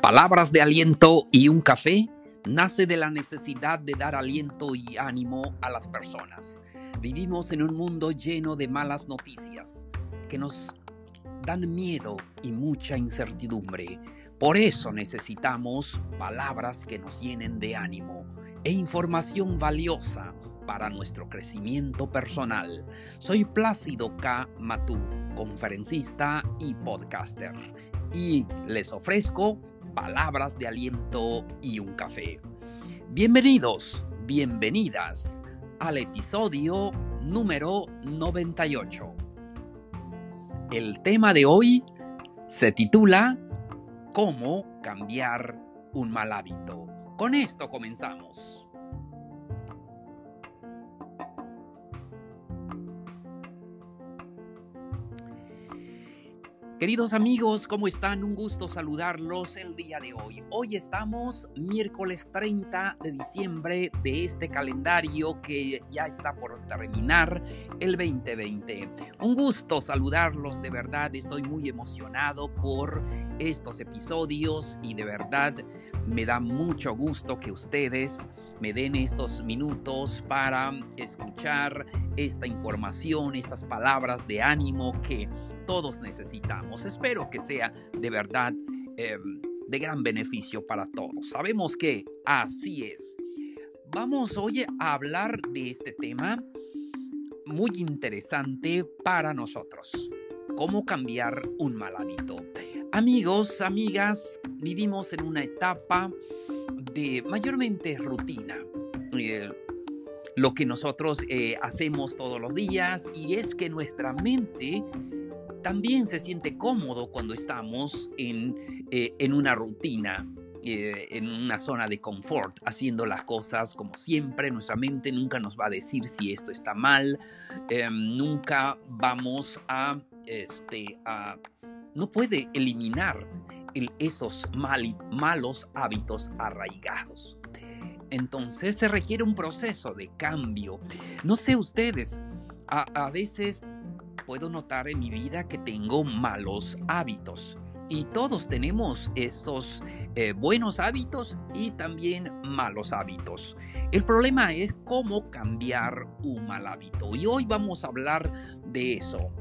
Palabras de aliento y un café nace de la necesidad de dar aliento y ánimo a las personas. Vivimos en un mundo lleno de malas noticias que nos dan miedo y mucha incertidumbre. Por eso necesitamos palabras que nos llenen de ánimo e información valiosa para nuestro crecimiento personal. Soy Plácido K. Matú, conferencista y podcaster, y les ofrezco palabras de aliento y un café. Bienvenidos, bienvenidas al episodio número 98. El tema de hoy se titula ¿Cómo cambiar un mal hábito? Con esto comenzamos. Queridos amigos, ¿cómo están? Un gusto saludarlos el día de hoy. Hoy estamos miércoles 30 de diciembre de este calendario que ya está por terminar el 2020. Un gusto saludarlos, de verdad estoy muy emocionado por estos episodios y de verdad me da mucho gusto que ustedes me den estos minutos para escuchar esta información, estas palabras de ánimo que todos necesitamos. Espero que sea de verdad em, de gran beneficio para todos. Sabemos que así es. Vamos hoy a hablar de este tema muy interesante para nosotros. ¿Cómo cambiar un mal hábito? Amigos, amigas, vivimos en una etapa de mayormente rutina. Eh, lo que nosotros eh, hacemos todos los días y es que nuestra mente también se siente cómodo cuando estamos en, eh, en una rutina, en una zona de confort, haciendo las cosas como siempre. Nuestra mente nunca nos va a decir si esto está mal, nunca vamos a, este, a no puede eliminar esos malos hábitos arraigados. Entonces se requiere un proceso de cambio. No sé ustedes, a, veces puedo notar en mi vida que tengo malos hábitos. Y todos tenemos esos eh, buenos hábitos y también malos hábitos. El problema es cómo cambiar un mal hábito. Y hoy vamos a hablar de eso.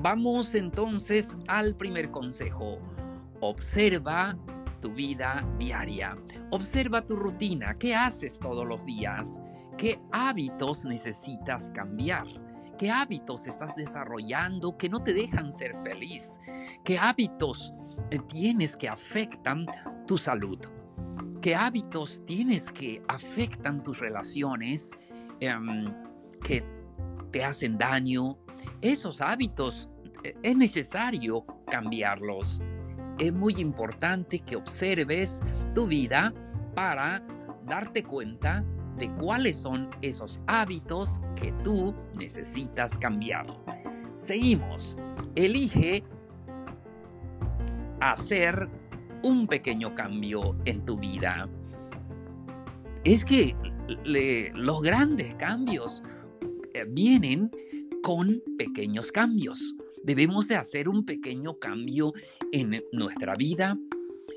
Vamos entonces al primer consejo. Observa tu vida diaria. Observa tu rutina. ¿Qué haces todos los días? ¿Qué hábitos necesitas cambiar? ¿Qué hábitos estás desarrollando que no te dejan ser feliz? ¿Qué hábitos eh, tienes que afectan tu salud? ¿Qué hábitos tienes que afectan tus relaciones em, que te hacen daño, esos hábitos eh, es necesario cambiarlos. Es muy importante que observes tu vida para darte cuenta de cuáles son esos hábitos que tú necesitas cambiar. Seguimos. Elige hacer un pequeño cambio en tu vida. Es que los grandes cambios eh, vienen con pequeños cambios. Debemos de hacer un pequeño cambio en nuestra vida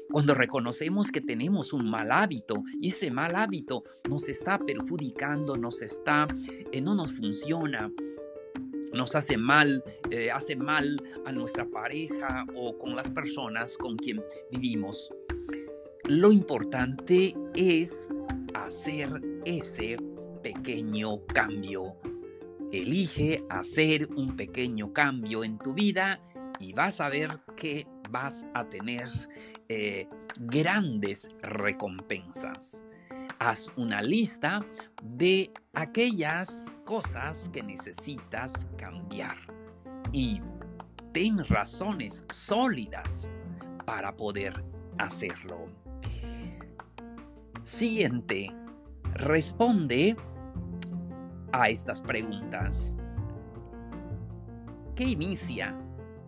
cuando reconocemos que tenemos un mal hábito y ese mal hábito nos está perjudicando, nos está, eh, no nos funciona, nos hace mal, eh, hace mal a nuestra pareja o con las personas con quien vivimos. Lo importante es hacer ese pequeño cambio Elige hacer un pequeño cambio en tu vida y vas a ver que vas a tener eh, grandes recompensas. Haz una lista de aquellas cosas que necesitas cambiar y ten razones sólidas para poder hacerlo. Siguiente, responde a estas preguntas. ¿Qué inicia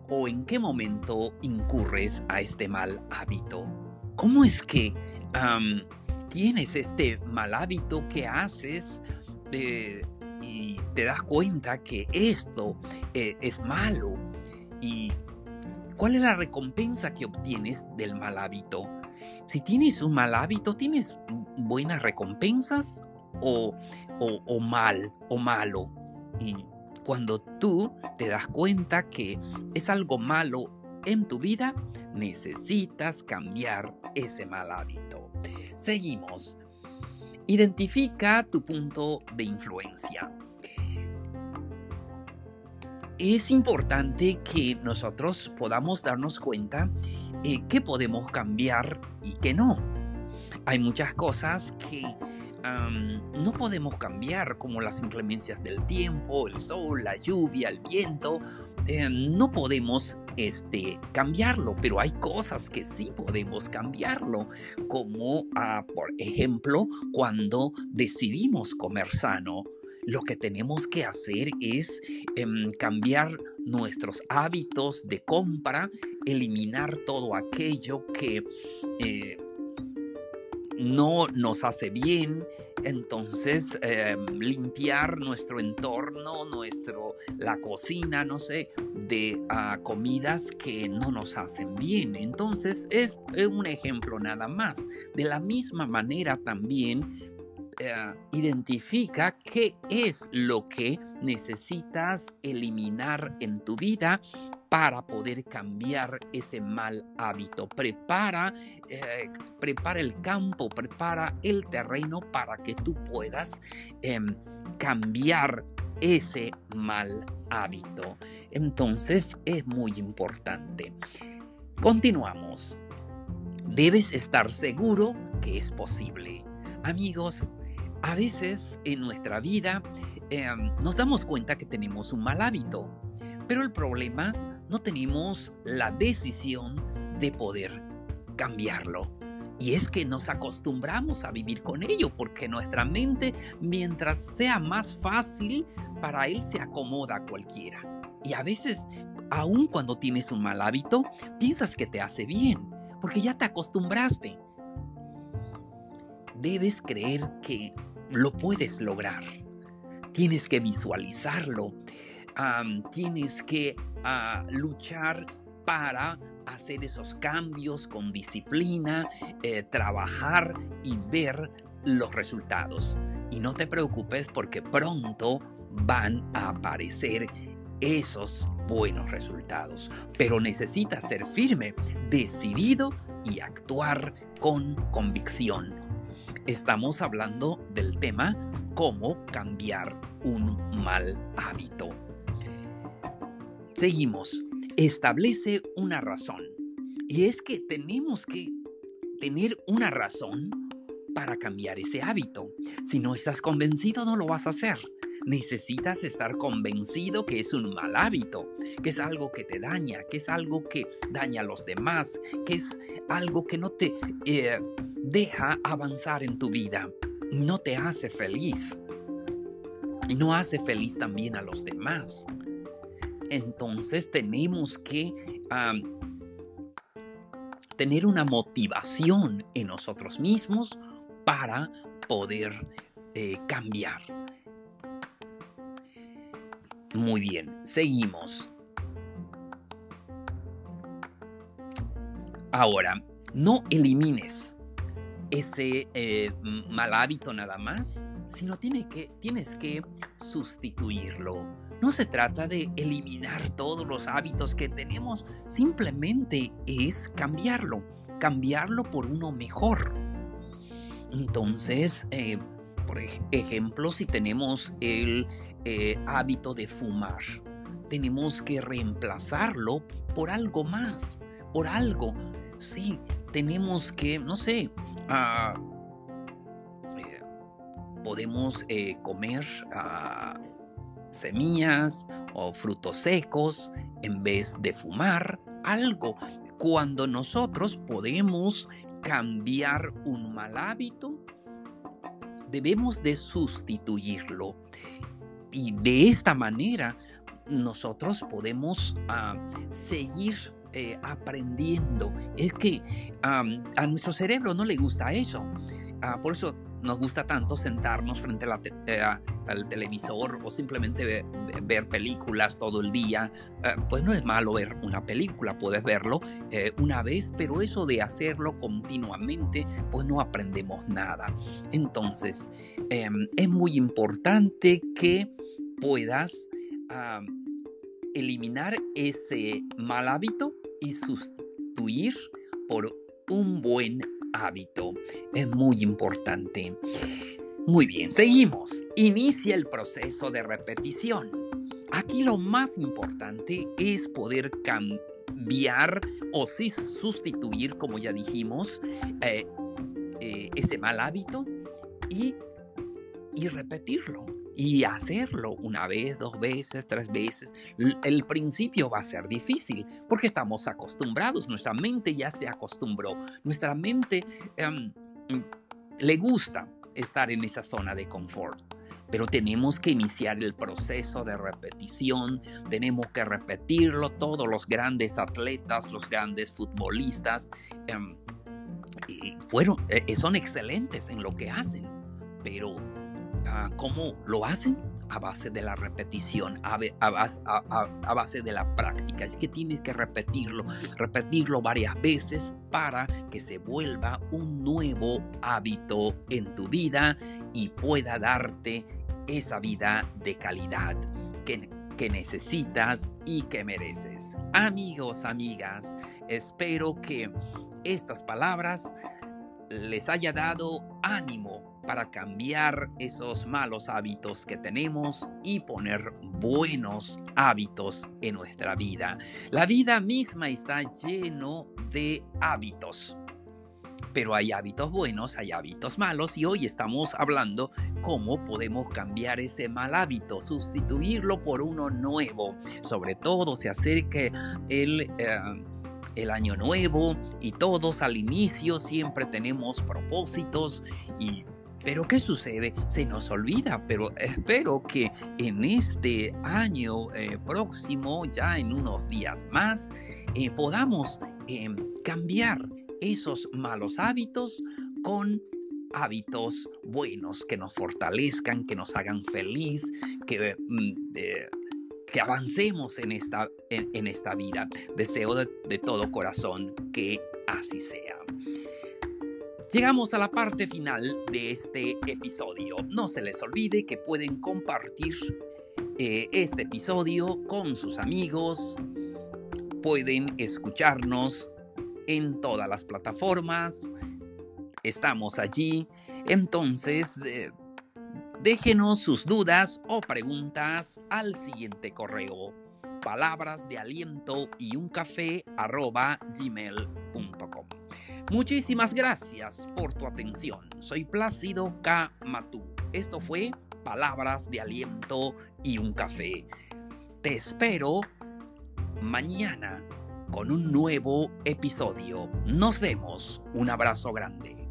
o en qué momento incurres a este mal hábito? ¿Cómo es que tienes este mal hábito que haces eh, y te das cuenta que esto eh, es malo. ¿Y cuál es la recompensa que obtienes del mal hábito? Si tienes un mal hábito, ¿tienes buenas recompensas o, o mal o malo? Y cuando tú te das cuenta que es algo malo en tu vida, necesitas cambiar ese mal hábito. Seguimos. Identifica tu punto de influencia. Es importante que nosotros podamos darnos cuenta eh, que podemos cambiar y que no. Hay muchas cosas que no podemos cambiar, como las inclemencias del tiempo, el sol, la lluvia, el viento. Em, no podemos este, cambiarlo, pero hay cosas que sí podemos cambiarlo, como ah, por ejemplo cuando decidimos comer sano. Lo que tenemos que hacer es em, cambiar nuestros hábitos de compra, eliminar todo aquello que eh, no nos hace bien, entonces em, limpiar nuestro entorno, nuestro, la cocina, no sé, de ah, comidas que no nos hacen bien. Entonces es un ejemplo nada más. De la misma manera también eh, identifica qué es lo que necesitas eliminar en tu vida para poder cambiar ese mal hábito. Prepara, eh, prepara el campo, prepara el terreno para que tú puedas em, cambiar ese mal hábito. Entonces es muy importante. Continuamos. Debes estar seguro que es posible. Amigos, a veces en nuestra vida em, nos damos cuenta que tenemos un mal hábito, pero el problema no tenemos la decisión de poder cambiarlo. Y es que nos acostumbramos a vivir con ello, porque nuestra mente, mientras sea más fácil, para él se acomoda a cualquiera. Y a veces, aun cuando tienes un mal hábito, piensas que te hace bien, porque ya te acostumbraste. Debes creer que lo puedes lograr. Tienes que visualizarlo tienes que ah, luchar para hacer esos cambios con disciplina, eh, trabajar y ver los resultados. Y no te preocupes porque pronto van a aparecer esos buenos resultados. Pero necesitas ser firme, decidido y actuar con convicción. Estamos hablando del tema cómo cambiar un mal hábito. Seguimos. Establece una razón. Y es que tenemos que tener una razón para cambiar ese hábito. Si no estás convencido, no lo vas a hacer. Necesitas estar convencido que es un mal hábito, que es algo que te daña, que es algo que daña a los demás, que es algo que no te eh, deja avanzar en tu vida, no te hace feliz y no hace feliz también a los demás entonces tenemos que tener una motivación en nosotros mismos para poder eh, cambiar. Muy bien, seguimos. Ahora, no elimines ese eh, mal hábito nada más, sino que, tienes que sustituirlo no se trata de eliminar todos los hábitos que tenemos, simplemente es cambiarlo, cambiarlo por uno mejor. Entonces, eh, por ejemplo, si tenemos el eh, hábito de fumar, tenemos que reemplazarlo por algo más, por algo. Sí, tenemos que, no sé, ah, eh, podemos comer ah, semillas o frutos secos en vez de fumar algo. Cuando nosotros podemos cambiar un mal hábito, debemos de sustituirlo. Y de esta manera nosotros podemos ah, seguir eh, aprendiendo. Es que a nuestro cerebro no le gusta eso. Ah, por eso nos gusta tanto sentarnos frente eh, al televisor o simplemente ver, películas todo el día, eh, pues no es malo ver una película, puedes verlo eh, una vez, pero eso de hacerlo continuamente, pues no aprendemos nada. Entonces, em, es muy importante que puedas eliminar ese mal hábito y sustituir por un buen hábito. Es muy importante. Muy bien, seguimos. Inicia el proceso de repetición. Aquí lo más importante es poder cambiar o sustituir, como ya dijimos, eh, eh, ese mal hábito y, y repetirlo y hacerlo una vez, dos veces, tres veces. El principio va a ser difícil porque estamos acostumbrados, nuestra mente ya se acostumbró, nuestra mente em, le gusta estar en esa zona de confort. Pero tenemos que iniciar el proceso de repetición, tenemos que repetirlo. Todos los grandes atletas, los grandes futbolistas, em, fueron, eh, son excelentes en lo que hacen, pero ¿Cómo lo hacen? A base de la repetición, a, base de la práctica. Es que tienes que repetirlo, repetirlo varias veces para que se vuelva un nuevo hábito en tu vida y pueda darte esa vida de calidad que, que necesitas y que mereces. Amigos, amigas, espero que estas palabras les haya dado ánimo para cambiar esos malos hábitos que tenemos y poner buenos hábitos en nuestra vida. La vida misma está lleno de hábitos. Pero hay hábitos buenos, hay hábitos malos y hoy estamos hablando cómo podemos cambiar ese mal hábito, sustituirlo por uno nuevo. Sobre todo se acerque el... Eh, el año nuevo y todos al inicio siempre tenemos propósitos y pero ¿qué sucede? Se nos olvida, pero espero que en este año eh, próximo, ya en unos días más, eh, podamos em, cambiar esos malos hábitos con hábitos buenos que nos fortalezcan, que nos hagan feliz, que, mm, que avancemos en esta, en, esta vida. Deseo de todo corazón que así sea. Llegamos a la parte final de este episodio. No se les olvide que pueden compartir eh, este episodio con sus amigos. Pueden escucharnos en todas las plataformas. Estamos allí. Entonces, eh, déjenos sus dudas o preguntas al siguiente correo. Palabras de aliento y un. Muchísimas gracias por tu atención. Soy Plácido K. Matú. Esto fue Palabras de Aliento y un Café. Te espero mañana con un nuevo episodio. Nos vemos. Un abrazo grande.